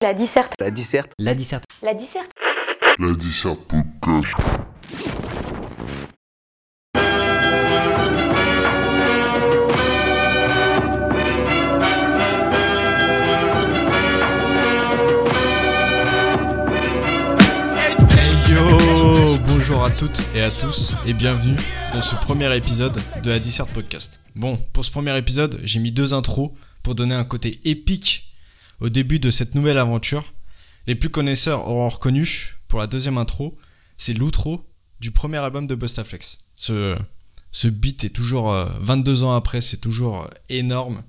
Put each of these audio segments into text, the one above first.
La disserte. La disserte. La disserte. La disserte. La disserte podcast. Hey yo Bonjour à toutes et à tous et bienvenue dans ce premier épisode de la Dissert Podcast. Bon, pour ce premier épisode, j'ai mis deux intros pour donner un côté épique au début de cette nouvelle aventure. Les plus connaisseurs auront reconnu, pour la deuxième intro, c'est l'outro du premier album de Bustaflex. Ce, ce beat est toujours, euh, 22 ans après, c'est toujours euh, énorme.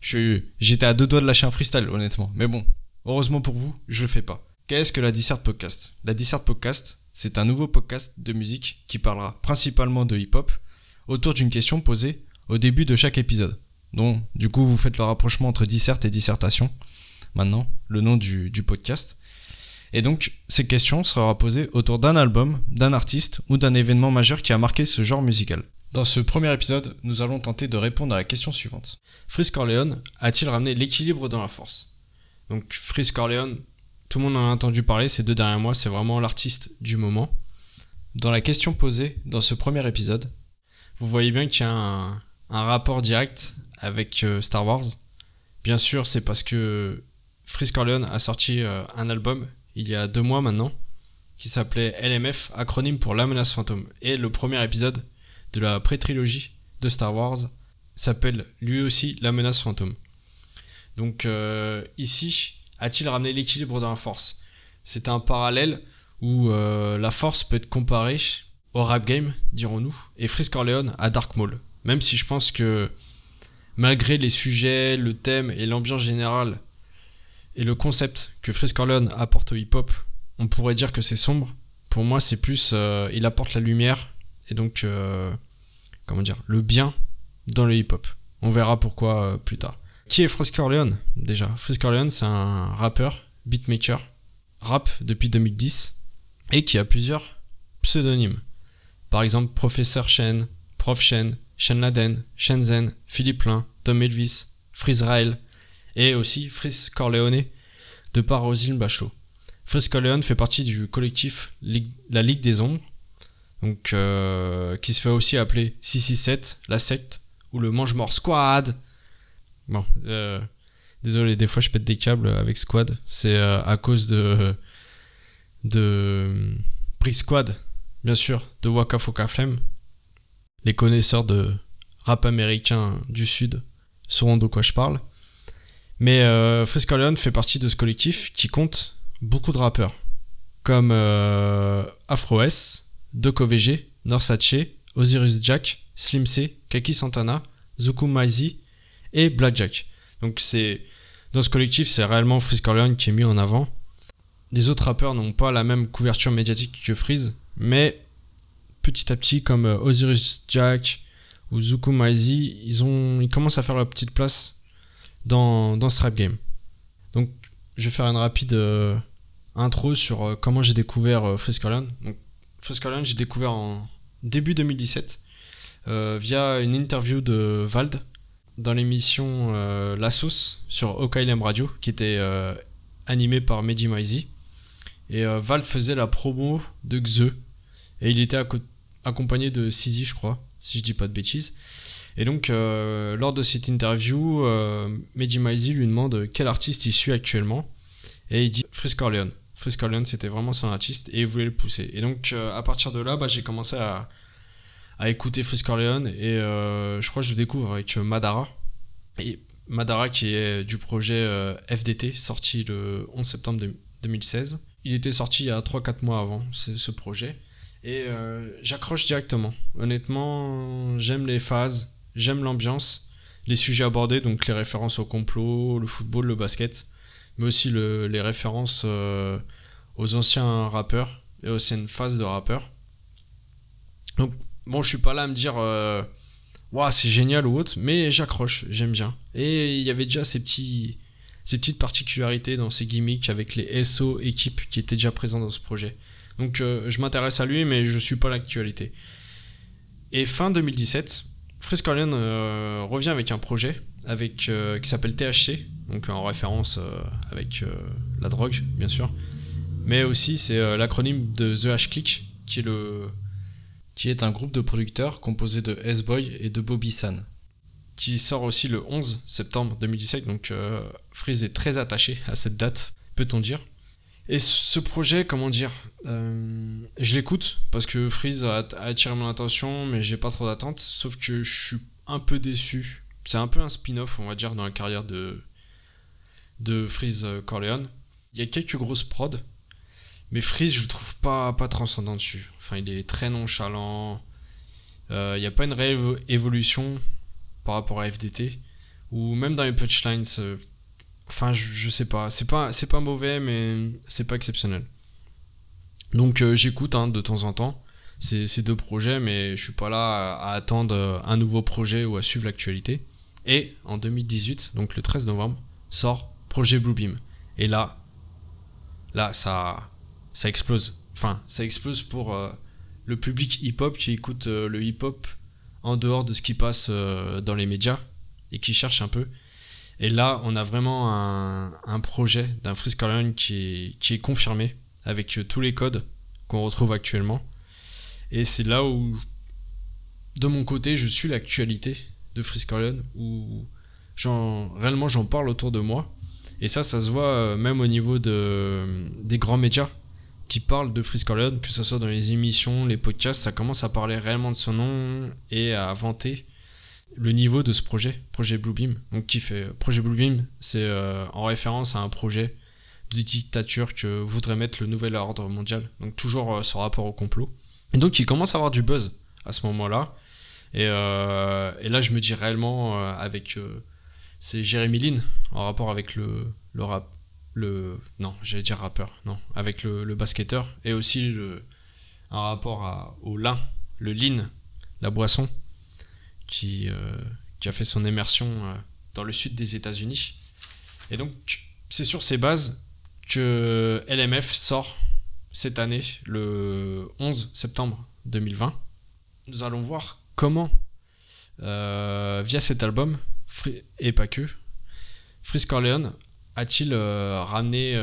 J'étais à deux doigts de lâcher un freestyle, honnêtement. Mais bon, heureusement pour vous, je le fais pas. Qu'est-ce que la Dissert Podcast? La Dissert Podcast, c'est un nouveau podcast de musique qui parlera principalement de hip-hop autour d'une question posée au début de chaque épisode. Donc, du coup, vous faites le rapprochement entre dissert et dissertation. Maintenant, le nom du, podcast. Et donc, ces questions sera posée autour d'un album, d'un artiste ou d'un événement majeur qui a marqué ce genre musical. Dans ce premier épisode, nous allons tenter de répondre à la question suivante. Frisk Corleone a-t-il ramené l'équilibre dans la force? Donc, Frisk Corleone, tout le monde en a entendu parler ces deux derniers mois, c'est vraiment l'artiste du moment. Dans la question posée dans ce premier épisode, vous voyez bien qu'il y a un, un rapport direct avec euh, Star Wars. Bien sûr, c'est parce que Frisk Corleone a sorti euh, un album il y a deux mois maintenant qui s'appelait LMF, acronyme pour La menace fantôme. Et le premier épisode de la pré-trilogie de Star Wars s'appelle lui aussi La menace fantôme. Donc euh, ici, a-t-il ramené l'équilibre dans la force? C'est un parallèle où euh, la force peut être comparée au rap game, dirons-nous, et Frisk Corleone à Dark Maul. Même si je pense que malgré les sujets, le thème et l'ambiance générale et le concept que Frisk Corleone apporte au hip-hop, on pourrait dire que c'est sombre. Pour moi, c'est plus, euh, il apporte la lumière et donc, euh, comment dire, le bien dans le hip-hop. On verra pourquoi euh, plus tard. Qui est Frisk Corleone déjà? Frisk Corleone, c'est un rappeur, beatmaker, rap depuis 2010 et qui a plusieurs pseudonymes. Par exemple, Professeur Shen, Prof Shen, Shen Laden, Shenzhen, Philippe Lin, Tom Elvis, Frizrael et aussi Frisk Corleone de par Roselyne Bachelot. Frisk Corleone fait partie du collectif La Ligue des Ombres, donc, euh, qui se fait aussi appeler 667, la secte, ou le Mange-Mort Squad. Bon, euh, désolé, des fois je pète des câbles avec Squad, c'est euh, à cause de. de. Brick Squad, bien sûr, de Waka Foka Flame. Les connaisseurs de rap américain du Sud sauront de quoi je parle. Mais euh, fait partie de ce collectif qui compte beaucoup de rappeurs, comme euh, Afro S, Doc OVG, Norsace, Osiris Jack, Slim C, Kaki Santana, Zuku Maizi et Blackjack. Donc c'est dans ce collectif, c'est réellement Frisk Corleone qui est mis en avant. Les autres rappeurs n'ont pas la même couverture médiatique que Freeze, mais petit à petit, comme euh, Osiris Jack ou Zuku Maizi, ils, ont, ils commencent à faire leur petite place dans, dans ce rap game. Donc, je vais faire une rapide euh, intro sur euh, comment j'ai découvert euh, Frisk Corleone. Donc, Frisk Corleone, j'ai découvert en début 2017 euh, via une interview de Vald dans l'émission La Sauce sur OKLM Radio qui était animée par Mehdi Maizi. Et Vald faisait la promo de Xe et il était acco- accompagné de Sizi, je crois, si je dis pas de bêtises. Et donc, euh, lors de cette interview, euh, Mehdi Maizi lui demande quel artiste il suit actuellement? Et il dit Frisk Corleone. Frisk Corleone, c'était vraiment son artiste et il voulait le pousser. Et donc, euh, à partir de là, bah, j'ai commencé à, écouter Frisk Corleone et euh, je crois que je découvre avec euh, Madara. Et Madara qui est du projet euh, FDT, sorti le 11 septembre de- 2016. Il était sorti il y a 3-4 mois avant ce, projet. Et euh, j'accroche directement. Honnêtement, j'aime les phases, j'aime l'ambiance, les sujets abordés, donc les références au complot, le football, le basket, mais aussi le- les références euh, aux anciens rappeurs et aux anciennes phases de rappeurs. Donc, bon, je suis pas là à me dire, euh, Ouah, c'est génial ou autre, mais j'accroche, j'aime bien. Et il y avait déjà ces petites particularités dans ces gimmicks avec les SO équipes qui étaient déjà présents dans ce projet. Donc euh, je m'intéresse à lui, mais je suis pas l'actualité. Et fin 2017, Frisk Corleone euh, revient avec un projet euh, qui s'appelle THC, donc en référence avec la drogue, bien sûr. Mais aussi, c'est l'acronyme de The Hash Click, qui est, qui est un groupe de producteurs composé de S-Boy et de Bobby San, qui sort aussi le 11 septembre 2017, donc Freeze est très attaché à cette date, peut-on dire. Et ce projet, comment dire, euh, je l'écoute parce que Freeze a, attiré mon attention, mais j'ai pas trop d'attentes. Sauf que je suis un peu déçu. C'est un peu un spin-off, on va dire, dans la carrière de, de Freeze Corleone. Il y a quelques grosses prods, mais Freeze, je le trouve pas, pas transcendant dessus. Enfin, il est très nonchalant. Euh, il n'y a pas une réelle évolution par rapport à FDT. Ou même dans les punchlines, euh, Enfin, je, sais pas. C'est pas, mauvais, mais c'est pas exceptionnel. Donc euh, j'écoute hein, de temps en temps ces, deux projets, mais je suis pas là à, attendre un nouveau projet ou à suivre l'actualité. Et en 2018, donc le 13 novembre, sort Projet Bluebeam. Et là, là, ça, explose. Enfin, ça explose pour euh, le public hip-hop qui écoute euh, le hip-hop en dehors de ce qui passe dans les médias et qui cherche un peu. Et là, on a vraiment un, projet d'un Freeze qui est, confirmé avec euh, tous les codes qu'on retrouve actuellement. Et c'est là où, de mon côté, je suis l'actualité de Freeze où réellement j'en parle autour de moi. Et ça, ça se voit euh, même au niveau de, des grands médias qui parlent de Freeze que ce soit dans les émissions, les podcasts, ça commence à parler réellement de son nom et à vanter le niveau de ce projet, projet Bluebeam. Donc qui fait projet Bluebeam, c'est euh, en référence à un projet de dictature que voudrait mettre le nouvel ordre mondial. Donc toujours euh, ce rapport au complot. Et donc il commence à avoir du buzz à ce moment-là. Et, euh, et, là je me dis réellement avec c'est Jérémy Lin en rapport avec le, le rap le non j'allais dire rappeur non avec le, le basketteur et aussi le, un rapport au lin le lean la boisson qui, euh, qui a fait son immersion euh, dans le sud des États-Unis. Et donc, c'est sur ces bases que LMF sort cette année, le 11 septembre 2020. Nous allons voir comment, euh, via cet album, et pas que, Freeze Corleone a-t-il ramené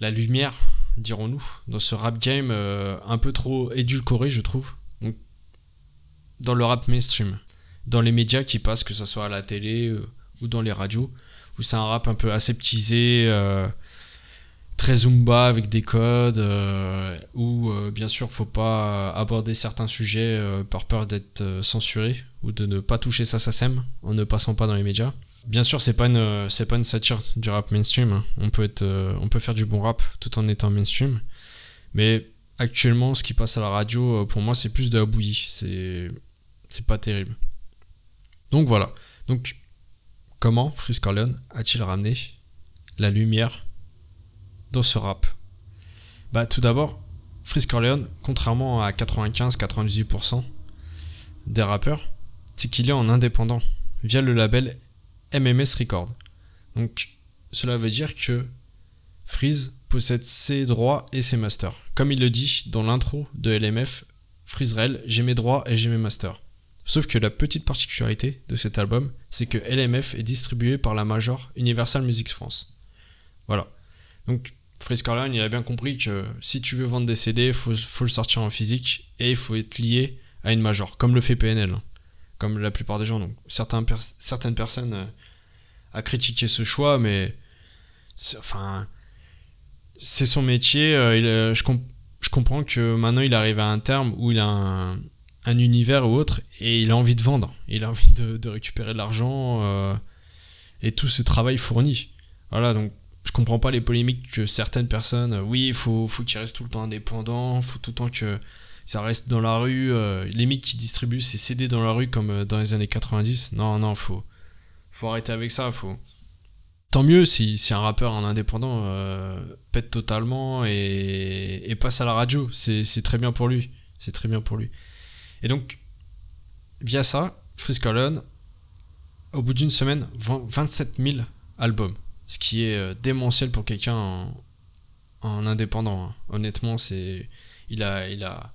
la lumière, dirons-nous, dans ce rap game un peu trop édulcoré, je trouve dans le rap mainstream, dans les médias qui passent, que ce soit à la télé euh, ou dans les radios, où c'est un rap un peu aseptisé, euh, très zumba avec des codes, euh, où bien sûr faut pas aborder certains sujets par peur d'être censuré ou de ne pas toucher sa SACEM en ne passant pas dans les médias. Bien sûr, c'est pas une pas une satire du rap mainstream. Hein. On peut être on peut faire du bon rap tout en étant mainstream, mais actuellement, ce qui passe à la radio, pour moi, c'est plus de la bouillie. C'est c'est pas terrible. Donc voilà. Donc, comment Freeze Corleone a-t-il ramené la lumière dans ce rap? Bah, tout d'abord, Freeze Corleone, contrairement à 95-98% des rappeurs, c'est qu'il est en indépendant via le label MMS Record. Donc, cela veut dire que Freeze possède ses droits et ses masters. Comme il le dit dans l'intro de LMF, Freezerel, j'ai mes droits et j'ai mes masters. Sauf que la petite particularité de cet album, c'est que LMF est distribué par la major Universal Music France. Voilà. Donc, Freeze Corleone, il a bien compris que si tu veux vendre des CD, il faut, le sortir en physique et il faut être lié à une major, comme le fait PNL, hein. comme la plupart des gens. Certaines personnes euh, a critiqué ce choix, mais enfin, c'est son métier. Euh, je, je comprends que maintenant il arrive à un terme où il a un, un univers ou autre et il a envie de vendre, il a envie de, récupérer de l'argent euh, et tout ce travail fourni. Voilà, donc je comprends pas les polémiques que certaines personnes, oui, il faut, qu'il reste tout le temps indépendant, faut tout le temps que ça reste dans la rue, euh, les qui distribuent ces CD dans la rue comme euh, dans les années 90, non, non, faut, faut arrêter avec ça, faut... Tant mieux si, si un rappeur, un indépendant, pète totalement et, et passe à la radio, c'est très bien pour lui, c'est très bien pour lui. Et donc, via ça, Freeze au bout d'une semaine, vend 27 000 albums. Ce qui est euh, démentiel pour quelqu'un en, indépendant. Hein. Honnêtement, c'est. Il a, il, a,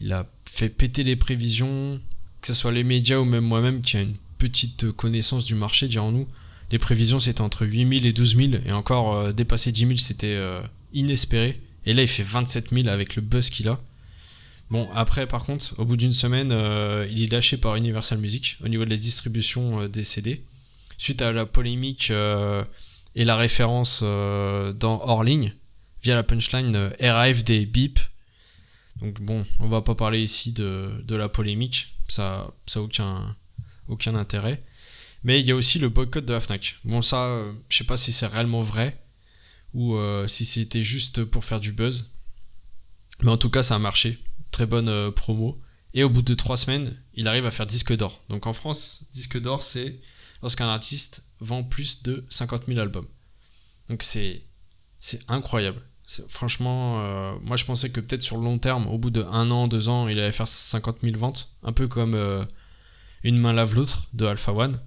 il a fait péter les prévisions, que ce soit les médias ou même moi-même qui a une petite connaissance du marché, dirons-nous. Les prévisions c'était entre 8000 et 12 000 et encore dépasser 10 000 c'était inespéré. Et là il fait 27 000 avec le buzz qu'il a. Bon, après, par contre, au bout d'une semaine, euh, il est lâché par Universal Music au niveau de la distribution euh, des CD. Suite à la polémique euh, et la référence dans hors ligne, via la punchline RAFD BIP. Donc bon, on va pas parler ici de, la polémique, ça n'a aucun, aucun intérêt. Mais il y a aussi le boycott de la FNAC. Bon, ça, je sais pas si c'est réellement vrai ou si c'était juste pour faire du buzz. Mais en tout cas, ça a marché très bonne euh, promo. Et au bout de trois semaines, il arrive à faire disque d'or. Donc en France, disque d'or, c'est lorsqu'un artiste vend plus de 50 000 albums. Donc c'est c'est incroyable. Franchement, euh, moi je pensais que peut-être sur le long terme, au bout de un an, deux ans, il allait faire 50 000 ventes, un peu comme euh, Une main lave l'autre de Alpha One.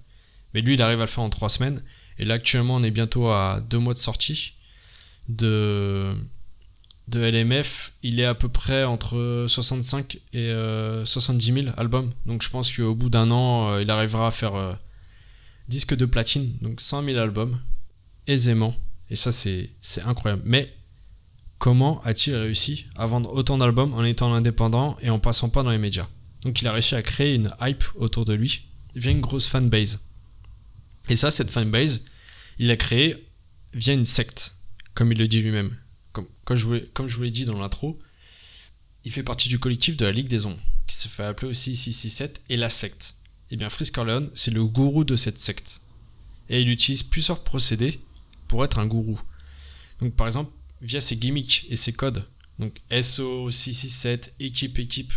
Mais lui, il arrive à le faire en trois semaines. Et là, actuellement, on est bientôt à deux mois de sortie de de LMF, il est à peu près entre 65 et 70 euh, 000 albums. Donc je pense qu'au bout d'un an, euh, il arrivera à faire euh, disque de platine, donc 100 000 albums, aisément. Et ça, c'est incroyable. Mais comment a-t-il réussi à vendre autant d'albums en étant indépendant et en passant pas dans les médias? Donc il a réussi à créer une hype autour de lui via une grosse fanbase. Et ça, cette fanbase, il l'a créée via une secte, comme il le dit lui-même comme, je vous l'ai dit dans l'intro, il fait partie du collectif de la Ligue des Ombres, qui se fait appeler aussi 667 et la secte. Et eh bien Frisk c'est le gourou de cette secte. Et il utilise plusieurs procédés pour être un gourou. Donc par exemple, via ses gimmicks et ses codes, donc SO, 667, équipe, équipe,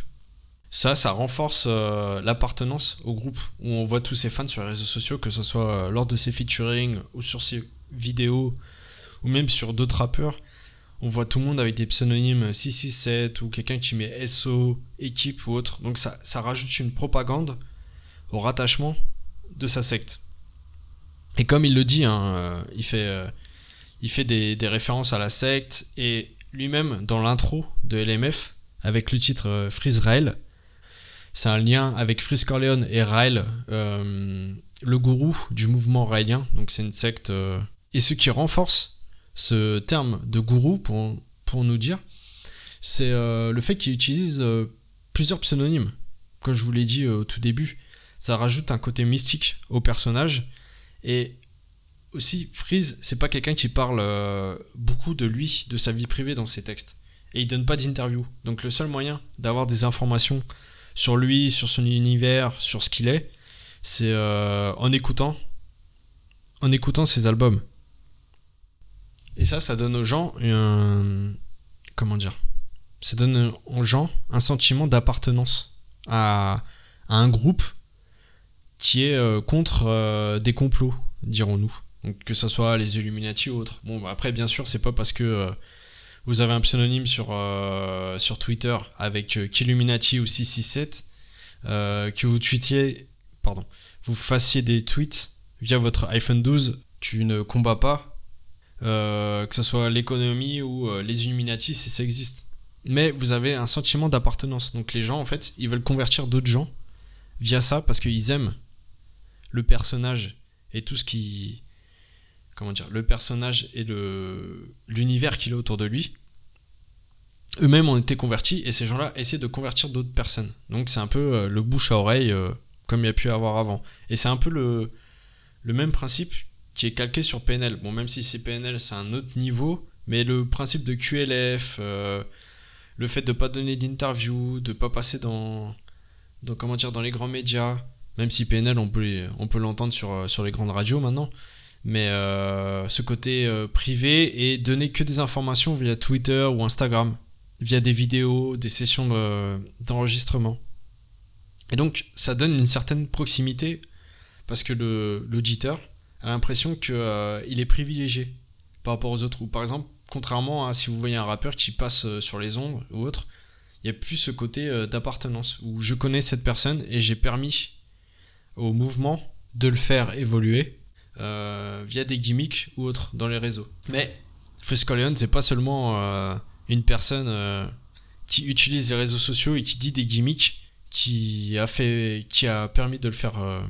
ça, ça renforce euh, l'appartenance au groupe, où on voit tous ses fans sur les réseaux sociaux, que ce soit euh, lors de ses featuring ou sur ses vidéos, ou même sur d'autres rappeurs on voit tout le monde avec des pseudonymes 667 ou quelqu'un qui met SO, équipe ou autre. Donc ça, ça rajoute une propagande au rattachement de sa secte. Et comme il le dit, hein, euh, il fait, euh, il fait des, références à la secte et lui-même dans l'intro de LMF avec le titre euh, Freeze c'est un lien avec Freeze Corleone et Rail, le gourou du mouvement railien. Donc c'est une secte. et ce qui renforce ce terme de gourou pour, pour nous dire, c'est euh, le fait qu'il utilise euh, plusieurs pseudonymes. Comme je vous l'ai dit euh, au tout début, ça rajoute un côté mystique au personnage. Et aussi, Freeze, c'est pas quelqu'un qui parle beaucoup de lui, de sa vie privée dans ses textes. Et il donne pas d'interview. Donc le seul moyen d'avoir des informations sur lui, sur son univers, sur ce qu'il est, c'est en écoutant, en écoutant ses albums. Et ça, ça donne aux gens un. Comment dire Ça donne aux gens un sentiment d'appartenance à, un groupe qui est euh, contre euh, des complots, dirons-nous. Que ce soit les Illuminati ou autres. Bon, bah, après, bien sûr, c'est pas parce que euh, vous avez un pseudonyme sur, sur Twitter avec Killuminati ou 667 que vous tweetiez. Pardon. Vous fassiez des tweets via votre iPhone 12, tu ne combats pas euh, que ce soit l'économie ou euh, les Illuminati, si ça existe. Mais vous avez un sentiment d'appartenance. Donc les gens, en fait, ils veulent convertir d'autres gens via ça parce qu'ils aiment le personnage et tout ce qui. Comment dire Le personnage et le l'univers qu'il a autour de lui. Eux-mêmes ont été convertis et ces gens-là essaient de convertir d'autres personnes. Donc c'est un peu euh, le bouche à oreille comme il y a pu avoir avant. Et c'est un peu le, le même principe qui est calqué sur PNL. Bon, même si c'est PNL, c'est un autre niveau, mais le principe de QLF, euh, le fait de ne pas donner d'interview, de ne pas passer dans, dans, comment dire, dans les grands médias, même si PNL, on peut, on peut l'entendre sur, euh, sur les grandes radios maintenant, mais euh, ce côté privé et donner que des informations via Twitter ou Instagram, via des vidéos, des sessions d'enregistrement. et donc, ça donne une certaine proximité parce que l'auditeur, a l'impression qu'il euh, est privilégié par rapport aux autres. Ou par exemple, contrairement à si vous voyez un rappeur qui passe euh, sur les ondes ou autre, il y a plus ce côté euh, d'appartenance où je connais cette personne et j'ai permis au mouvement de le faire évoluer via des gimmicks ou autres dans les réseaux. Mais Frescoleon, c'est pas seulement une personne qui utilise les réseaux sociaux et qui dit des gimmicks qui a fait qui a permis de le faire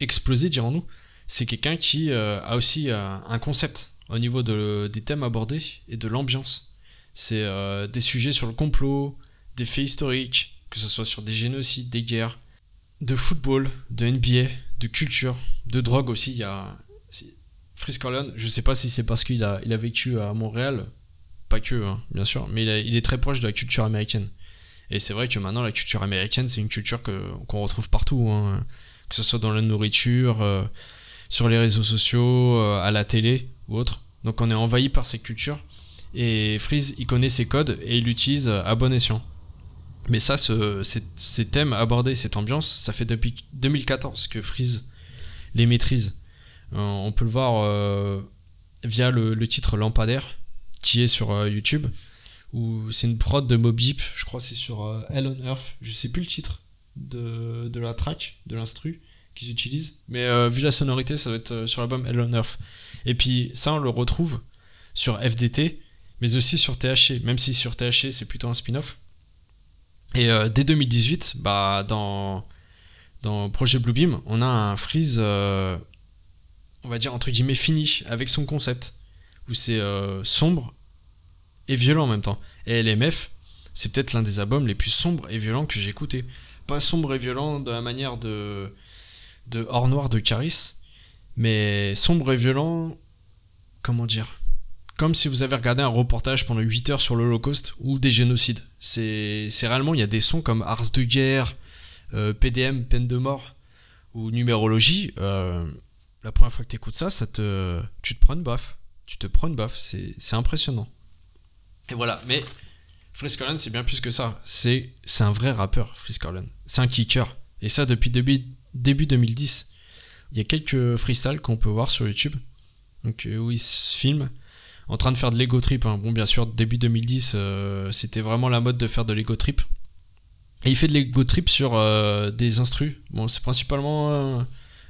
exploser dirons-nous c'est quelqu'un qui a aussi un concept au niveau de, des thèmes abordés et de l'ambiance. C'est des sujets sur le complot, des faits historiques, que ce soit sur des génocides, des guerres, de football, de NBA, de culture, de drogue aussi. Il y a Fritz je sais pas si c'est parce qu'il a, il a vécu à Montréal, pas que, hein, bien sûr, mais il, est très proche de la culture américaine. Et c'est vrai que maintenant, la culture américaine, c'est une culture qu'on retrouve partout, hein. que ce soit dans la nourriture, euh, sur les réseaux sociaux, euh, à la télé ou autre. Donc on est envahi par cette culture. Et Freeze, il connaît ses codes et il l'utilise à bon escient. Mais ça, ce, ces, thèmes abordés, cette ambiance, ça fait depuis 2014 que Freeze les maîtrise. Euh, on peut le voir euh, via le, titre Lampadaire, qui est sur YouTube, où c'est une prod de Mob Deep, je crois c'est sur Hell on Earth, je sais plus le titre de la track, de l'instru qu'ils utilisent, mais vu la sonorité, ça doit être sur l'album Hell on Earth. Et puis ça, on le retrouve sur FDT, mais aussi sur THC, même si sur THC c'est plutôt un spin-off. Et euh, dès 2018, bah, dans, dans Projet Bluebeam, on a un freeze, euh, on va dire entre guillemets, fini avec son concept, où c'est euh, sombre et violent en même temps. Et LMF, c'est peut-être l'un des albums les plus sombres et violents que j'ai écouté. Pas sombre et violent de la manière de, de Hors Noir de Caris, mais sombre et violent, comment dire comme si vous avez regardé un reportage pendant 8 heures sur l'Holocauste ou des génocides. C'est réellement, il y a des sons comme Ars de guerre, euh, PDM, peine de mort, ou numérologie. Euh, la première fois que tu écoutes ça, ça te, tu te prends une baffe. Tu te prends une baffe, c'est impressionnant. Et voilà, mais Frisk c'est bien plus que ça. C'est un vrai rappeur, Frisk C'est un kicker. Et ça depuis début, début 2010. Il y a quelques freestyles qu'on peut voir sur YouTube. Donc, euh, où il se filme en train de faire de l'ego trip. Hein. Bon, bien sûr, début 2010, euh, c'était vraiment la mode de faire de l'ego trip. Et il fait de l'ego trip sur euh, des instrus. Bon, c'est principalement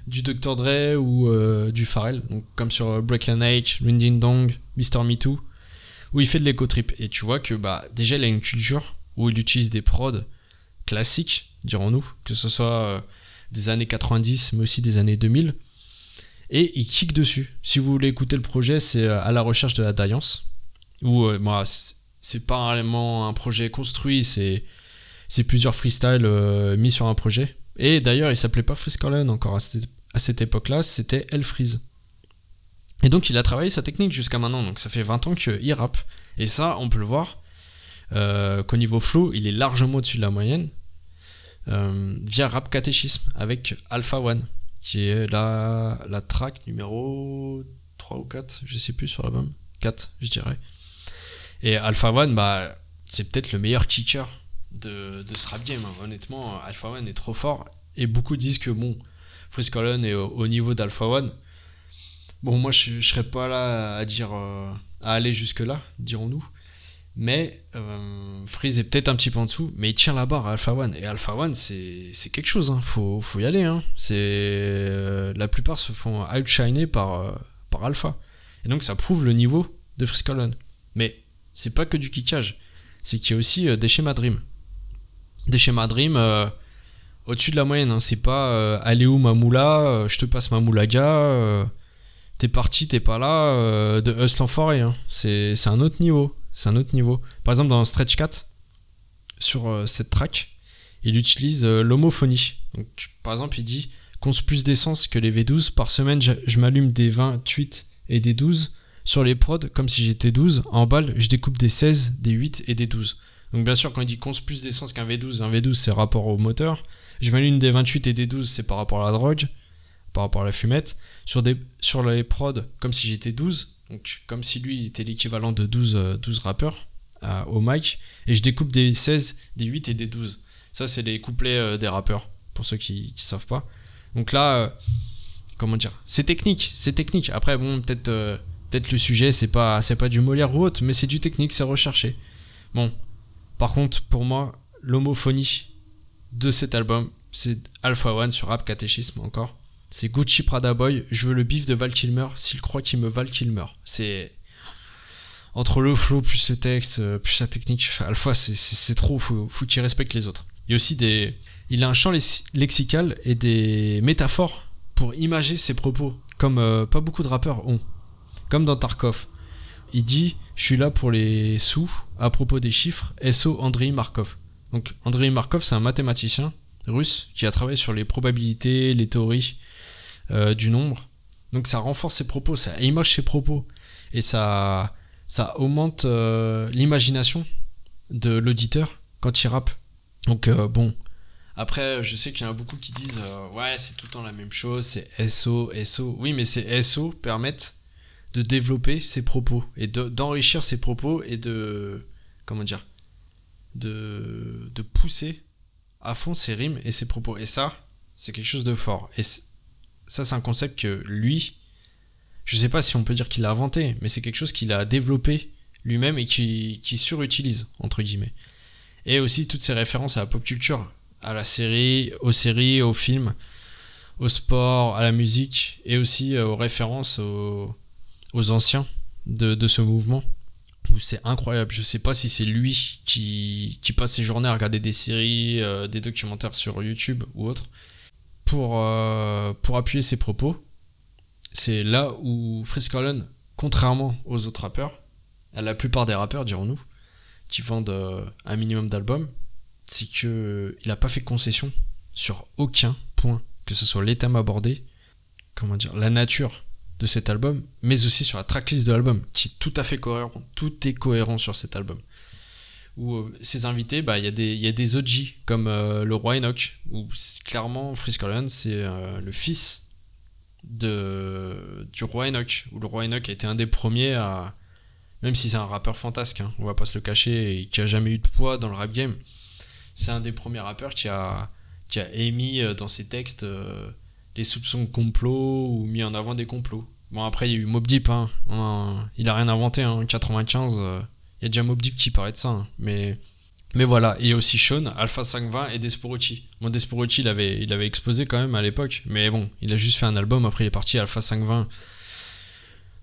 du Dr. Dre ou du Pharrell, donc comme sur Break and Age, Winding Dong, Mr. Me Too, où il fait de l'ego trip. Et tu vois que bah, déjà, il a une culture où il utilise des prods classiques, dirons-nous, que ce soit des années 90, mais aussi des années 2000 et il kick dessus. Si vous voulez écouter le projet, c'est euh, à la recherche de la Daillance, où euh, moi, c'est pas vraiment un projet construit, c'est c'est plusieurs freestyles euh, mis sur un projet. Et d'ailleurs, il s'appelait pas Freeze encore à cette, à cette époque-là, c'était Elfreeze. Et donc, il a travaillé sa technique jusqu'à maintenant, donc ça fait 20 ans qu'il rappe. Et ça, on peut le voir, qu'au niveau flow, il est largement au-dessus de la moyenne, via Rap Catéchisme, avec Alpha One qui est la, la track numéro 3 ou 4, je sais plus sur l'album. 4, je dirais. Et Alpha One, bah, c'est peut-être le meilleur kicker de, de ce rap game. Hein. Honnêtement, Alpha One est trop fort. Et beaucoup disent que, bon, Freeze Colon est au, niveau d'Alpha One. Bon, moi, je, je serais pas là à dire, euh, à aller jusque-là, dirons-nous. Mais euh, Freeze est peut-être un petit peu en dessous, mais il tient la barre à Alpha One. Et Alpha One, c'est quelque chose, hein. faut, faut y aller. Hein. Euh, la plupart se font outshiner par, euh, par Alpha. Et donc ça prouve le niveau de Freeze Colon. Mais c'est pas que du kickage, c'est qu'il y a aussi des schémas Dream. Des schémas Dream au-dessus de la moyenne. Hein. C'est pas allez où ma moula, je te passe ma moulaga, t'es parti, t'es pas là, de Hustle en forêt. Hein. C'est un autre niveau c'est un autre niveau. Par exemple, dans Stretch 4, sur euh, cette track, il utilise euh, l'homophonie. Donc, par exemple, il dit conce plus d'essence que les V12. Par semaine, je, m'allume des 28 et des 12. Sur les prods, comme si j'étais 12. En balle, je découpe des 16, des 8 et des 12. Donc, bien sûr, quand il dit conce plus d'essence qu'un V12, un V12 c'est rapport au moteur. Je m'allume des 28 et des 12, c'est par rapport à la drogue, par rapport à la fumette. Sur, des, sur les prods, comme si j'étais 12, donc, comme si lui était l'équivalent de 12, 12 euh, rappeurs euh, au mic, et je découpe des 16, des 8 et des 12. Ça, c'est les couplets euh, des rappeurs, pour ceux qui ne savent pas. Donc là, comment dire, c'est technique, c'est technique. Après, bon, peut-être peut-être le sujet, c'est pas, c'est pas du Molière ou autre, mais c'est du technique, c'est recherché. Bon, par contre, pour moi, l'homophonie de cet album, c'est Alpha One sur Rap Catéchisme encore. C'est Gucci Prada Boy, je veux le bif de Val Kilmer, s'il croit qu'il me Val Kilmer. C'est. Entre le flow, plus le texte, euh, plus la technique, Alpha, c'est trop, faut, faut qu'il respecte les autres. Il y a aussi des. Il a un champ lexical et des métaphores pour imager ses propos comme euh, pas beaucoup de rappeurs ont. Comme dans Tarkov. Il dit Je suis là pour les sous à propos des chiffres, SO Andrei Markov. Donc Andrei Markov, c'est un mathématicien russe qui a travaillé sur les probabilités, les théories euh, du nombre. Donc ça renforce ses propos, ça émoche ses propos. Et ça, ça augmente euh, l'imagination de l'auditeur quand il rappe. Donc euh, bon, après je sais qu'il y en a beaucoup qui disent ouais c'est tout le temps la même chose, c'est SO, SO. Oui mais ces SO permettent de développer ses propos et d'enrichir ses propos et de comment dire de, de pousser à fond ses rimes et ses propos. Et ça, c'est quelque chose de fort. Et ça, c'est un concept que lui, je sais pas si on peut dire qu'il l'a inventé, mais c'est quelque chose qu'il a développé lui-même et qui, surutilise, entre guillemets. Et aussi toutes ces références à la pop culture, à la série, aux séries, aux films, au sport, à la musique, et aussi euh, aux références aux, anciens de, ce mouvement c'est incroyable. Je sais pas si c'est lui qui, qui, passe ses journées à regarder des séries, euh, des documentaires sur YouTube ou autre, pour, euh, pour appuyer ses propos. C'est là où Frisk contrairement aux autres rappeurs, à la plupart des rappeurs, dirons-nous, qui vendent euh, un minimum d'albums, c'est que il a pas fait concession sur aucun point, que ce soit les thèmes abordés, comment dire, la nature de cet album, mais aussi sur la tracklist de l'album, qui est tout à fait cohérent. Tout est cohérent sur cet album. Où euh, ses invités, bah, il y, y, a des OG, comme euh, le roi Enoch, où clairement Frisk c'est euh, le fils de, du roi Enoch, où le roi Enoch a été un des premiers à. Même si c'est un rappeur fantasque, hein, on va pas se le cacher, et qui a jamais eu de poids dans le rap game, c'est un des premiers rappeurs qui a, qui a émis dans ses textes les soupçons de complot ou mis en avant des complots. Bon, après, il y a eu Mob Deep, hein. il a rien inventé, en hein. 95, euh, il y a déjà Mob qui parlait de ça, hein. mais, mais voilà. Et aussi Sean, Alpha 520 et Desporucci. Bon, Desporucci, il avait, il avait explosé quand même à l'époque, mais bon, il a juste fait un album, après il est parti Alpha 520.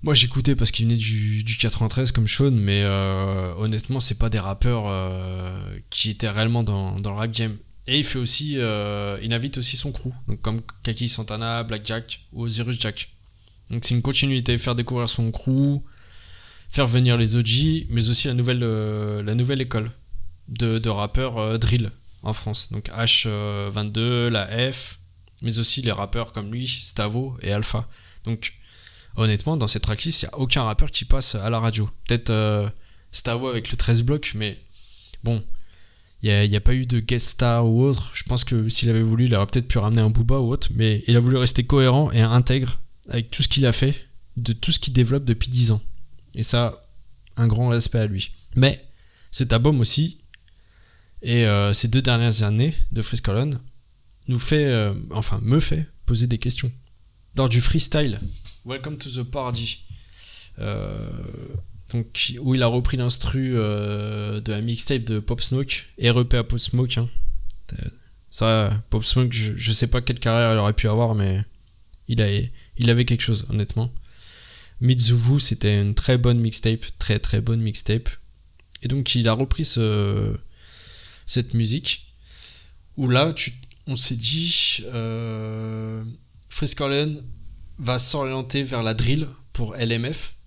Moi j'écoutais parce qu'il venait du, du, 93 comme Sean, mais euh, honnêtement, c'est pas des rappeurs euh, qui étaient réellement dans, dans le rap game. Et il fait aussi, euh, il invite aussi son crew, donc comme Kaki Santana, Blackjack ou Osiris Jack. Donc c'est une continuité, faire découvrir son crew, faire venir les OG, mais aussi la nouvelle, euh, la nouvelle école de, de rappeurs euh, drill en France. Donc H22, la F, mais aussi les rappeurs comme lui, Stavo et Alpha. Donc honnêtement, dans cette tracklist, il n'y a aucun rappeur qui passe à la radio. Peut-être Stavo avec le 13 blocs, mais bon, il n'y a, pas eu de guest star ou autre. Je pense que s'il avait voulu, il aurait peut-être pu ramener un Booba ou autre, mais il a voulu rester cohérent et intègre avec tout ce qu'il a fait, de tout ce qu'il développe depuis 10 ans. Et ça, un grand respect à lui. Mais cet album aussi, et euh, ces deux dernières années de Freeze Colon, nous fait, euh, enfin me fait poser des questions. Lors du freestyle, Welcome to the Party, euh, donc où il a repris l'instru de la mixtape de Pop Smoke, REP à Pop Smoke. Hein. Ça, Pop Smoke, je, sais pas quelle carrière il aurait pu avoir, mais il, a, il avait quelque chose, honnêtement. Mitsuvu, c'était une très bonne mixtape, très très bonne mixtape. Et donc il a repris ce, cette musique, où là, on s'est dit, euh, va s'orienter vers la drill pour LMF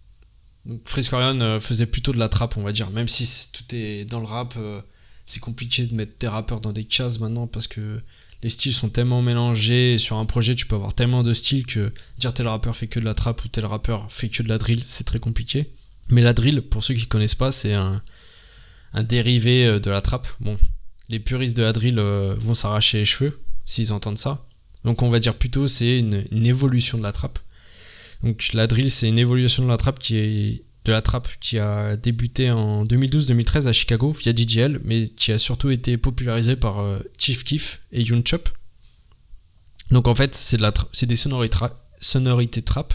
donc Friskorian euh, faisait plutôt de la trappe, on va dire. Même si tout est dans le rap, euh, c'est compliqué de mettre des rappeurs dans des cases maintenant parce que les styles sont tellement mélangés. sur un projet, tu peux avoir tellement de styles que dire tel rappeur fait que de la trappe ou tel rappeur fait que de la drill, c'est très compliqué. Mais la drill, pour ceux qui connaissent pas, c'est un, dérivé euh, de la trappe. Bon, les puristes de la drill vont s'arracher les cheveux s'ils entendent ça. Donc on va dire plutôt c'est une évolution de la trappe. Donc la drill, c'est une évolution de la trappe qui est de la trappe qui a débuté en 2012-2013 à Chicago via DJL, mais qui a surtout été popularisée par euh, Chief Keef et Yoon Chop. Donc en fait, c'est des sonorités, trap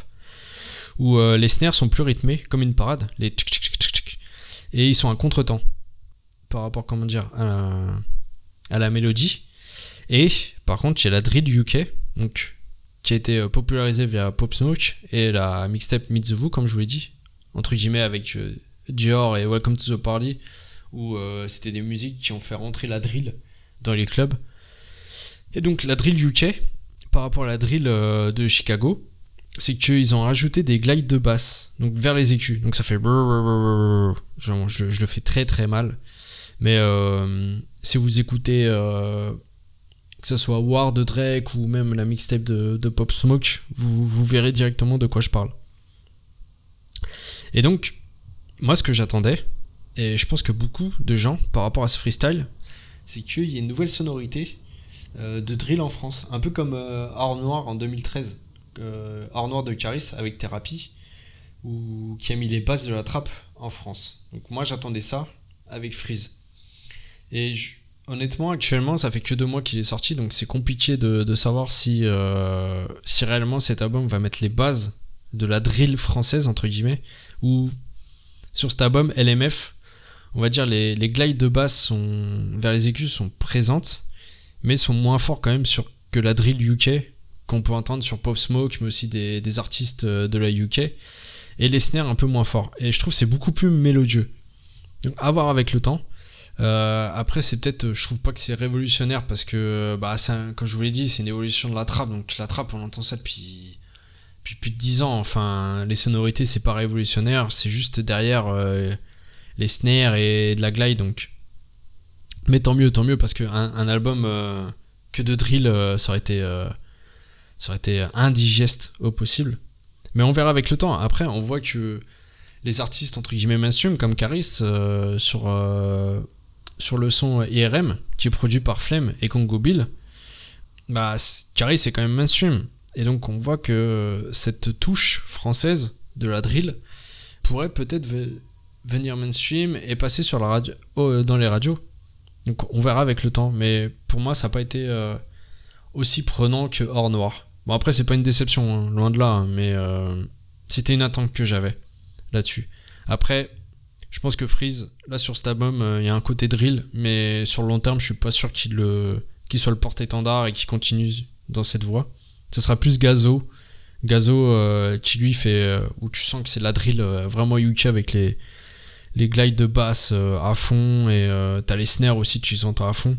où euh, les snares sont plus rythmés comme une parade, les et ils sont à contretemps par rapport comment dire à la, mélodie. Et par contre, il y a la drill UK, qui a été euh, popularisé via Pop Smoke et la mixtape Vous, comme je vous l'ai dit, entre guillemets avec euh, Dior et Welcome to the Party, où euh, c'était des musiques qui ont fait rentrer la drill dans les clubs. Et donc la drill UK, par rapport à la drill de Chicago, c'est qu'ils ont rajouté des glides de basse, donc vers les écus. Donc ça fait. Je, je le fais très très mal. Mais euh, si vous écoutez, euh, que ce soit War de Drake ou même la mixtape de, de Pop Smoke, vous, vous verrez directement de quoi je parle. Et donc, moi ce que j'attendais, et je pense que beaucoup de gens par rapport à ce freestyle, c'est qu'il y ait une nouvelle sonorité euh, de drill en France, un peu comme euh, Or Noir en 2013, euh, Or Noir de Caris avec Thérapie, ou qui a mis les bases de la trappe en France. Donc moi j'attendais ça avec Freeze. Et honnêtement, actuellement, ça fait que deux mois qu'il est sorti, donc c'est compliqué de, savoir si, euh, si réellement cet album va mettre les bases de la drill française, entre guillemets, ou sur cet album, LMF, on va dire les, les glides de basse vers les écus sont présentes, mais sont moins forts quand même que la drill UK, qu'on peut entendre sur Pop Smoke, mais aussi des, des artistes euh, de la UK, et les snares un peu moins forts. Et je trouve c'est beaucoup plus mélodieux. Donc à voir avec le temps. Euh, après, c'est peut-être, je trouve pas que c'est révolutionnaire parce que, bah, comme je vous l'ai dit, c'est une évolution de la trappe. Donc la trappe, on entend ça depuis, depuis plus de 10 ans. Enfin, les sonorités, c'est pas révolutionnaire, c'est juste derrière euh, les snares et de la glide. Donc, mais tant mieux, tant mieux parce qu'un un album euh, que de drill, ça aurait été, ça aurait été indigeste au possible. Mais on verra avec le temps. Après, on voit que les artistes entre guillemets mainstream comme Caris sur le son IRM, qui est produit par Flemme et Congo Bill, bah, Carrie c'est quand même mainstream. Et donc on voit que cette touche française de la drill pourrait peut-être venir mainstream et passer sur la radio, dans les radios. Donc on verra avec le temps, mais pour moi ça n'a pas été euh, aussi prenant que Hors Noir. Bon après c'est pas une déception, hein, loin de là, hein, mais euh, c'était une attente que j'avais là-dessus. Après, je pense que Freeze, là sur cet album, euh, il y a un côté drill, mais sur le long terme, je suis pas sûr qu'il soit le porte-étendard et qu'il continue dans cette voie. Ce sera plus Gazo. Gazo euh, qui lui fait, euh, où tu sens que c'est la drill vraiment UK avec les, les glides de basse à fond et t'as les snares aussi, tu les entends à fond.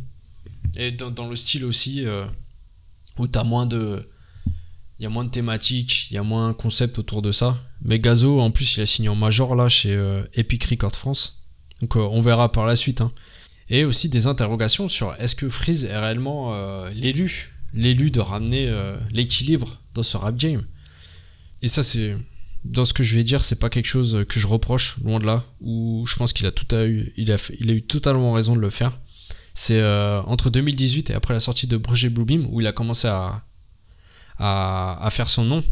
Et dans, le style aussi, où t'as moins de il y a moins de thématiques, il y a moins de concept autour de ça. Mais Gazo, en plus, il a signé en major là chez euh, Epic Records France. Donc euh, on verra par la suite. Hein. Et aussi des interrogations sur est-ce que Freeze est réellement euh, l'élu? L'élu de ramener l'équilibre dans ce rap game. Et ça, c'est. Dans ce que je vais dire, c'est pas quelque chose que je reproche, loin de là. Où je pense qu'il a, tout a, eu, il a, il a eu totalement raison de le faire. C'est entre 2018 et après la sortie de Projet Bluebeam où il a commencé à, à, faire son nom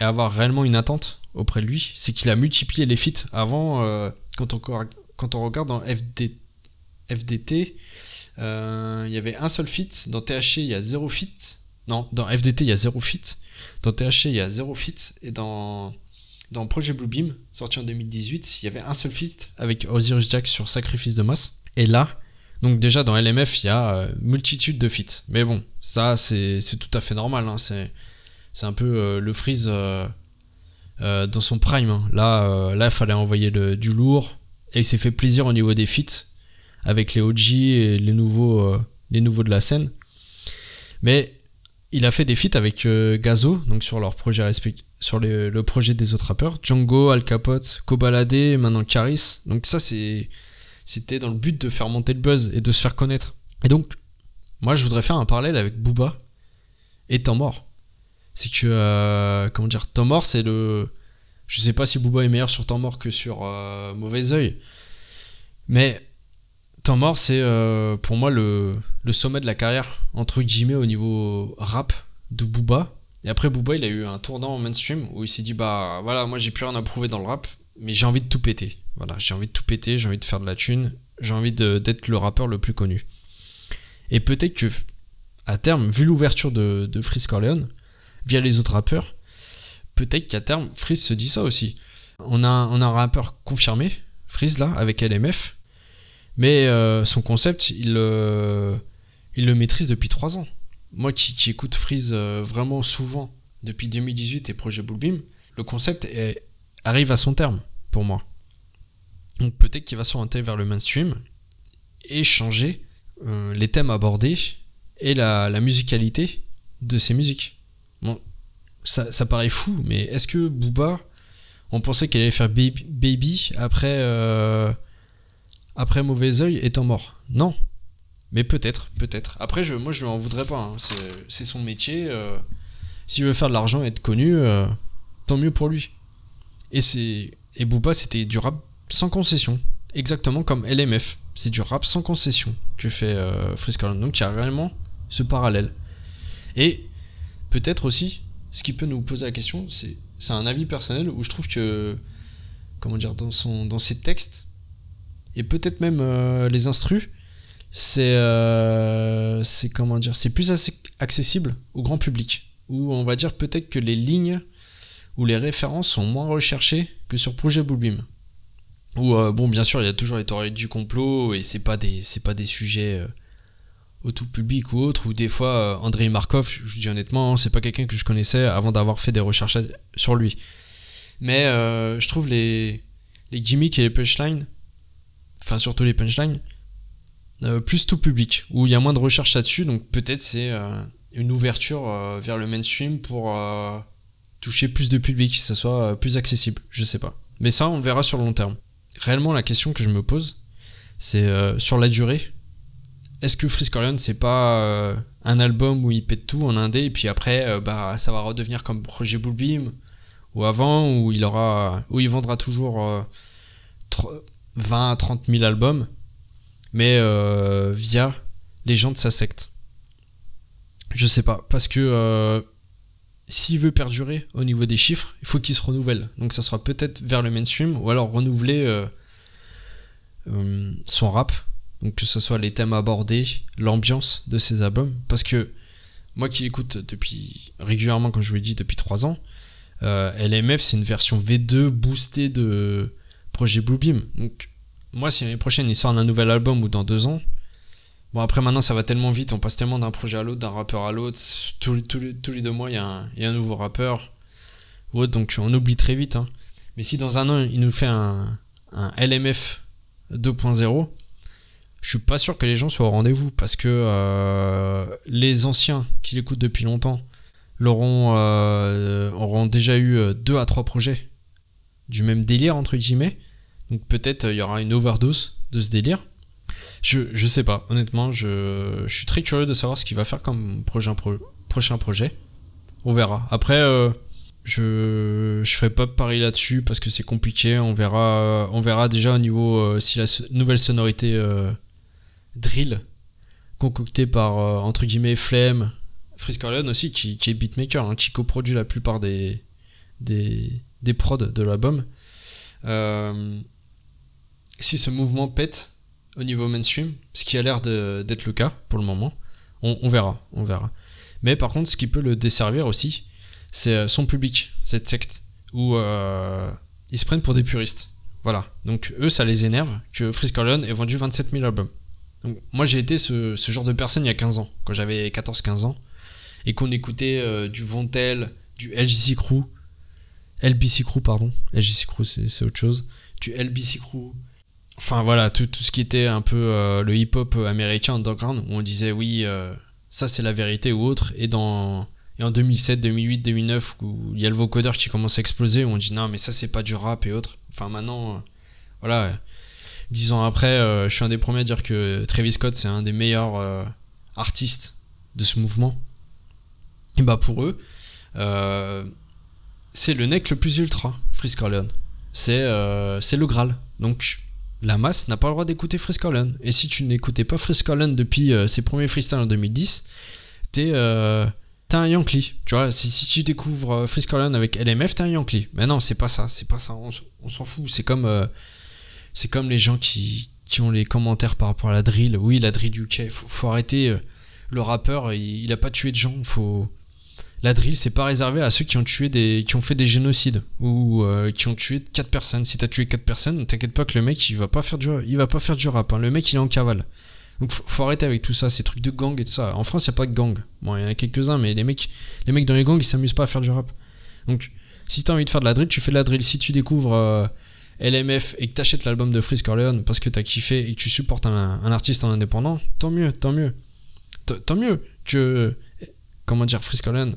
et avoir réellement une attente auprès de lui, c'est qu'il a multiplié les feats. Avant, euh, quand, on, quand on regarde dans FD, FDT, euh, il y avait un seul feat. Dans THC, il y a zéro feat. Non, dans FDT, il y a zéro feat. Dans THC, il y a zéro feat. Et dans, dans Projet Bluebeam, sorti en 2018, il y avait un seul feat avec Osiris Jack sur Sacrifice de masse. Et là, donc déjà dans LMF, il y a euh, multitude de feats. Mais bon, ça c'est tout à fait normal. Hein. C'est un peu euh, le freeze euh, dans son prime. Hein. Là, là, il fallait envoyer le, du lourd. Et il s'est fait plaisir au niveau des feats avec les OG et les nouveaux, les nouveaux de la scène. Mais il a fait des feats avec Gazo, donc sur leur projet sur le projet des autres rappeurs. Django, Al Capote, Kobalade, maintenant Caris. Donc ça c'était dans le but de faire monter le buzz et de se faire connaître. Et donc, moi, je voudrais faire un parallèle avec Booba et Temps Mort. C'est que, euh, comment dire, Temps c'est le. Je sais pas si Booba est meilleur sur Temps Mort que sur euh, Mauvais Oeil. Mais Temps Mort, c'est euh, pour moi le, sommet de la carrière, entre guillemets, au niveau rap de Booba. Et après, Booba, il a eu un tournant mainstream où il s'est dit, bah voilà, moi j'ai plus rien à prouver dans le rap, mais j'ai envie de tout péter. Voilà, j'ai envie de tout péter, j'ai envie de faire de la thune, j'ai envie d'être le rappeur le plus connu. Et peut-être que, à terme, vu l'ouverture de, Freeze Corleone, via les autres rappeurs, peut-être qu'à terme, Freeze se dit ça aussi. On a un rappeur confirmé, Freeze là, avec LMF, mais euh, son concept, il, euh, il le maîtrise depuis 3 ans. Moi qui, écoute Freeze euh, vraiment souvent depuis 2018 et Projet Bullbeam, le concept arrive à son terme pour moi. Donc peut-être qu'il va s'orienter vers le mainstream et changer les thèmes abordés et la, musicalité de ses musiques. Ça, ça paraît fou, mais est-ce que Booba, on pensait qu'elle allait faire Baby, après, après Mauvais Oeil étant mort Non. Mais peut-être, peut-être. Après, je, moi, je n'en voudrais pas. hein. C'est- son métier. euh, S'il veut faire de l'argent et être connu, euh, tant mieux pour lui. Et, et Booba, c'était du rap sans concession. Exactement comme LMF. C'est du rap sans concession que fait euh. Donc il y a réellement ce parallèle. Et peut-être aussi, ce qui peut nous poser la question, c'est c'est un avis personnel où je trouve que, comment dire, dans, son, dans ses textes, et peut-être même euh, les instrus, c'est, euh, c'est comment dire, c'est plus accessible au grand public. Ou on va dire peut-être que les lignes ou les références sont moins recherchées que sur Projet Bluebeam. Ou euh, bon, bien sûr, il y a toujours les théories du complot et c'est pas des, c'est pas des sujets au tout public ou autre. Ou des fois, Andrei Markov, je vous dis honnêtement, c'est pas quelqu'un que je connaissais avant d'avoir fait des recherches sur lui. Mais je trouve les, les gimmicks et les punchlines, enfin surtout les punchlines, euh, plus tout public, où il y a moins de recherche là-dessus, donc peut-être c'est euh, une ouverture euh, vers le mainstream pour toucher plus de public, que ça soit plus accessible, je sais pas. Mais ça, on verra sur le long terme. Réellement, la question que je me pose, c'est sur la durée. Est-ce que Freeze Corleone, c'est pas un album où il pète tout en indé, et puis après, bah, ça va redevenir comme Projet Bluebeam, ou avant, où il aura, où il vendra toujours 20 à 30 000 albums, mais euh, via les gens de sa secte. Je sais pas, parce que euh, s'il veut perdurer au niveau des chiffres, il faut qu'il se renouvelle. Donc ça sera peut-être vers le mainstream, ou alors renouveler euh, son rap, donc que ce soit les thèmes abordés, l'ambiance de ses albums, parce que moi qui l'écoute depuis régulièrement, comme je vous l'ai dit, depuis 3 ans, LMF c'est une version V2 boostée de projet Bluebeam. Donc moi si l'année prochaine il sort un nouvel album ou dans 2 ans, bon après maintenant ça va tellement vite, on passe tellement d'un projet à l'autre, d'un rappeur à l'autre, tous, les, deux mois il y, a un- il y a un nouveau rappeur, ou autre, donc on oublie très vite. hein. Mais si dans un an il nous fait un, un LMF 2.0, je suis pas sûr que les gens soient au rendez-vous parce que euh, les anciens qui l'écoutent depuis longtemps l'auront euh, auront déjà eu euh, deux à trois projets du même délire entre guillemets. Donc peut-être euh, il y aura une overdose de ce délire. Je, je sais pas, honnêtement, je, je suis très curieux de savoir ce qu'il va faire comme prochain, pro- prochain projet. On verra. Après, euh, je, je ferai pas pari là-dessus parce que c'est compliqué. On verra, on verra déjà au niveau euh, si la nouvelle sonorité euh, drill concoctée par euh, entre guillemets Flemme, Corleone aussi qui, qui est beatmaker, hein, qui coproduit la plupart des, des, des prods de l'album. Euh, si ce mouvement pète au niveau mainstream, ce qui a l'air d'être le cas pour le moment, on, verra, on verra. Mais par contre, ce qui peut le desservir aussi, c'est euh, son public, cette secte, où euh, ils se prennent pour des puristes. Voilà. Donc eux, ça les énerve que Freeze Corleone ait vendu 27 000 albums. Moi, j'ai été ce, ce genre de personne il y a 15 ans, quand j'avais 14-15 ans, et qu'on écoutait euh, du Vontel, du LGC Crew, LBC Crew, pardon. LGC Crew, c'est autre chose. Du LBC Crew. Enfin voilà, tout, tout ce qui était un peu euh, le hip-hop américain underground, où on disait oui, euh, ça c'est la vérité ou autre. Et, dans, et en 2007, 2008, 2009, où il y a le vocodeur qui commence à exploser, où on dit non, mais ça c'est pas du rap et autres. Enfin maintenant, euh, voilà. Dix ans après, je suis un des premiers à dire que Travis Scott c'est un des meilleurs artistes de ce mouvement. Et bah pour eux, c'est le nec le plus ultra, Freeze Corleone. C'est c'est le Graal. Donc la masse n'a pas le droit d'écouter Corleone. Et si tu n'écoutais pas Corleone depuis euh, ses premiers freestyles en 2010, t'es euh, t'es un Yankee. Tu vois, si, tu découvres euh, avec LMF, t'es un Yankee. Mais non, c'est pas ça, c'est pas ça, on, s'en fout. C'est comme, euh, c'est comme les gens qui, qui ont les commentaires par rapport à la drill. Oui, la drill UK, faut, faut arrêter. le rappeur, il, il a pas tué de gens, faut la drill c'est pas réservé à ceux qui ont tué des qui ont fait des génocides ou euh, qui ont tué quatre personnes. Si t'as tué quatre personnes t'inquiète pas que le mec il va pas faire du il va pas faire du rap hein. le mec il est en cavale. Donc faut, arrêter avec tout ça ces trucs de gang et tout ça. En France y a pas de gang. Bon il y en a quelques uns mais les mecs dans les gangs ils s'amusent pas à faire du rap. Donc si t'as envie de faire de la drill tu fais de la drill. Si tu découvres euh, LMF et que t'achètes l'album de Freeze Corleone parce que t'as kiffé et que tu supportes un, artiste en indépendant tant mieux tant mieux. Tant mieux que comment dire Freeze Corleone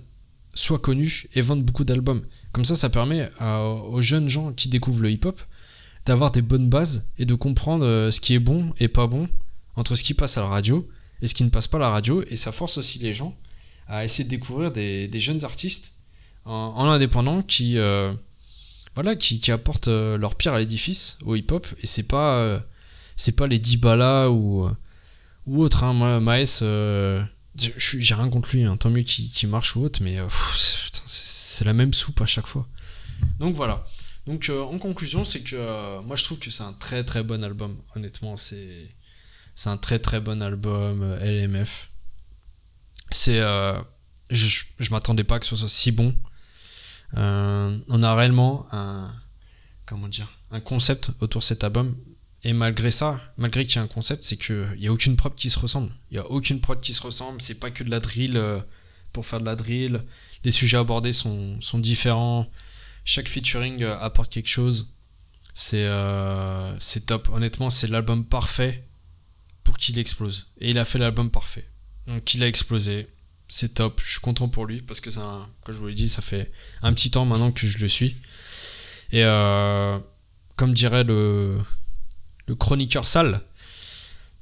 soient connus et vendent beaucoup d'albums. Comme ça, ça permet aux jeunes gens qui découvrent le hip-hop d'avoir des bonnes bases et de comprendre euh, ce qui est bon et pas bon entre ce qui passe à la radio et ce qui ne passe pas à la radio. Et ça force aussi les gens à essayer de découvrir des, jeunes artistes en, indépendant qui, euh, apportent euh, leur pierre à l'édifice au hip-hop. Et c'est pas, pas les Dibala ou, ou autre. Hein. Maes, j'ai rien contre lui, hein. tant mieux qu'il marche ou autre, mais c'est la même soupe à chaque fois. Donc voilà. Donc euh, en conclusion, c'est que euh, moi je trouve que c'est un très très bon album. Honnêtement, c'est c'est un très très bon album euh, LMF. C'est je, je m'attendais pas que ce soit si bon. on a réellement un comment dire un concept autour de cet album. Et malgré ça, malgré qu'il y ait un concept, c'est qu'il n'y a aucune prod qui se ressemble. Il n'y a aucune prod qui se ressemble. C'est pas que de la drill pour faire de la drill. Les sujets abordés sont, sont différents chaque featuring euh, apporte quelque chose. C'est euh, c'est top. Honnêtement, c'est l'album parfait pour qu'il explose. Et il a fait l'album parfait. Donc il a explosé. C'est top. Je suis content pour lui parce que, ça, comme je vous l'ai dit, ça fait un petit temps maintenant que je le suis. Et euh, comme dirait le, le chroniqueur sale,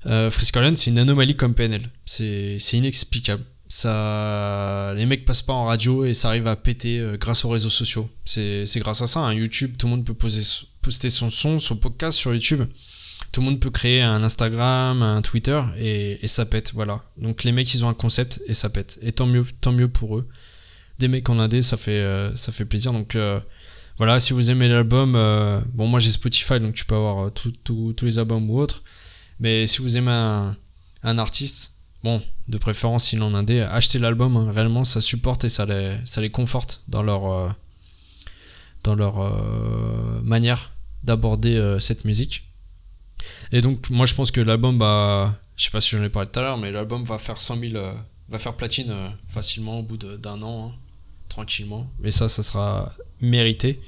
euh, c'est une anomalie comme PNL. C'est inexplicable. Ça les mecs passent pas en radio et ça arrive à péter euh, grâce aux réseaux sociaux. C'est grâce à ça un YouTube tout le monde peut poser, poster son son son podcast sur YouTube. Tout le monde peut créer un Instagram un Twitter et, et, ça pète voilà. Donc les mecs ils ont un concept et ça pète. Et tant mieux tant mieux pour eux. Des mecs en indé ça fait euh, ça fait plaisir. Donc euh, voilà si vous aimez l'album bon moi j'ai Spotify donc tu peux avoir tous les albums ou autres. Mais si vous aimez un, artiste bon, de préférence s'il en indé, acheter l'album, hein, réellement ça supporte et ça les, conforte dans leur, euh, euh, manière d'aborder euh, cette musique. Et donc moi je pense que l'album bah je sais pas si j'en ai parlé tout à l'heure, mais l'album va faire 100 000, va faire platine facilement au bout d'un an, hein, tranquillement. Mais ça, ça sera mérité.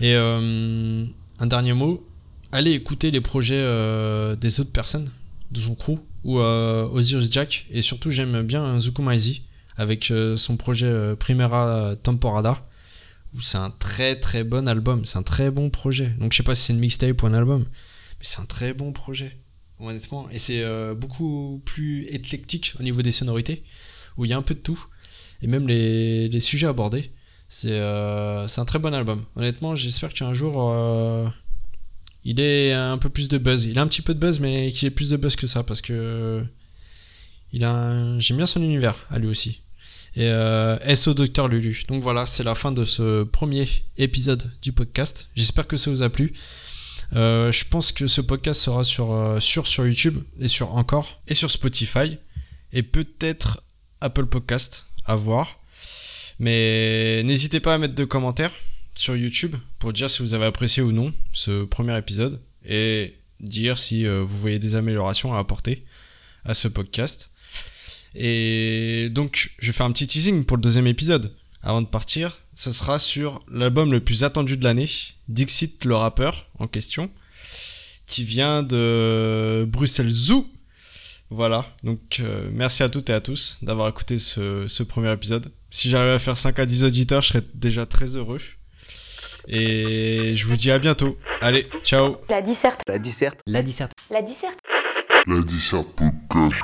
Et un dernier mot, allez écouter les projets des autres personnes de son crew ou euh, Osiris Jack. Et surtout, j'aime bien Zukumaizi avec euh, son projet euh, Primera Temporada. Où c'est un très très bon album. C'est un très bon projet. Donc, je sais pas si c'est une mixtape ou un album. Mais c'est un très bon projet. Honnêtement. Et c'est beaucoup plus éclectique au niveau des sonorités. Où il y a un peu de tout. Et même les, sujets abordés. C'est un très bon album. Honnêtement, j'espère qu'un jour il est un peu plus de buzz. Il a un petit peu de buzz, mais qu'il ait plus de buzz que ça, parce que j'aime bien son univers à lui aussi. Et euh, SO Docteur Lulu. Donc voilà, c'est la fin de ce premier épisode du podcast. J'espère que ça vous a plu. Euh, je pense que ce podcast sera sur, euh, sur, sur YouTube et sur Encore et sur Spotify et peut-être Apple Podcast à voir. Mais n'hésitez pas à mettre de commentaires sur YouTube pour dire si vous avez apprécié ou non ce premier épisode et dire si euh, vous voyez des améliorations à apporter à ce podcast. Et donc, je vais faire un petit teasing pour le deuxième épisode. Avant de partir, ça sera sur l'album le plus attendu de l'année, Dixit le rappeur en question, qui vient de Bruxelles Zoo. Voilà, donc euh, merci à toutes et à tous d'avoir écouté ce, ce premier épisode. Si j'arrive à faire 5 à 10 auditeurs, je serais déjà très heureux. Et je vous dis à bientôt. Allez, ciao. La disserte. La disserte. La disserte. La disserte. La disserte podcast.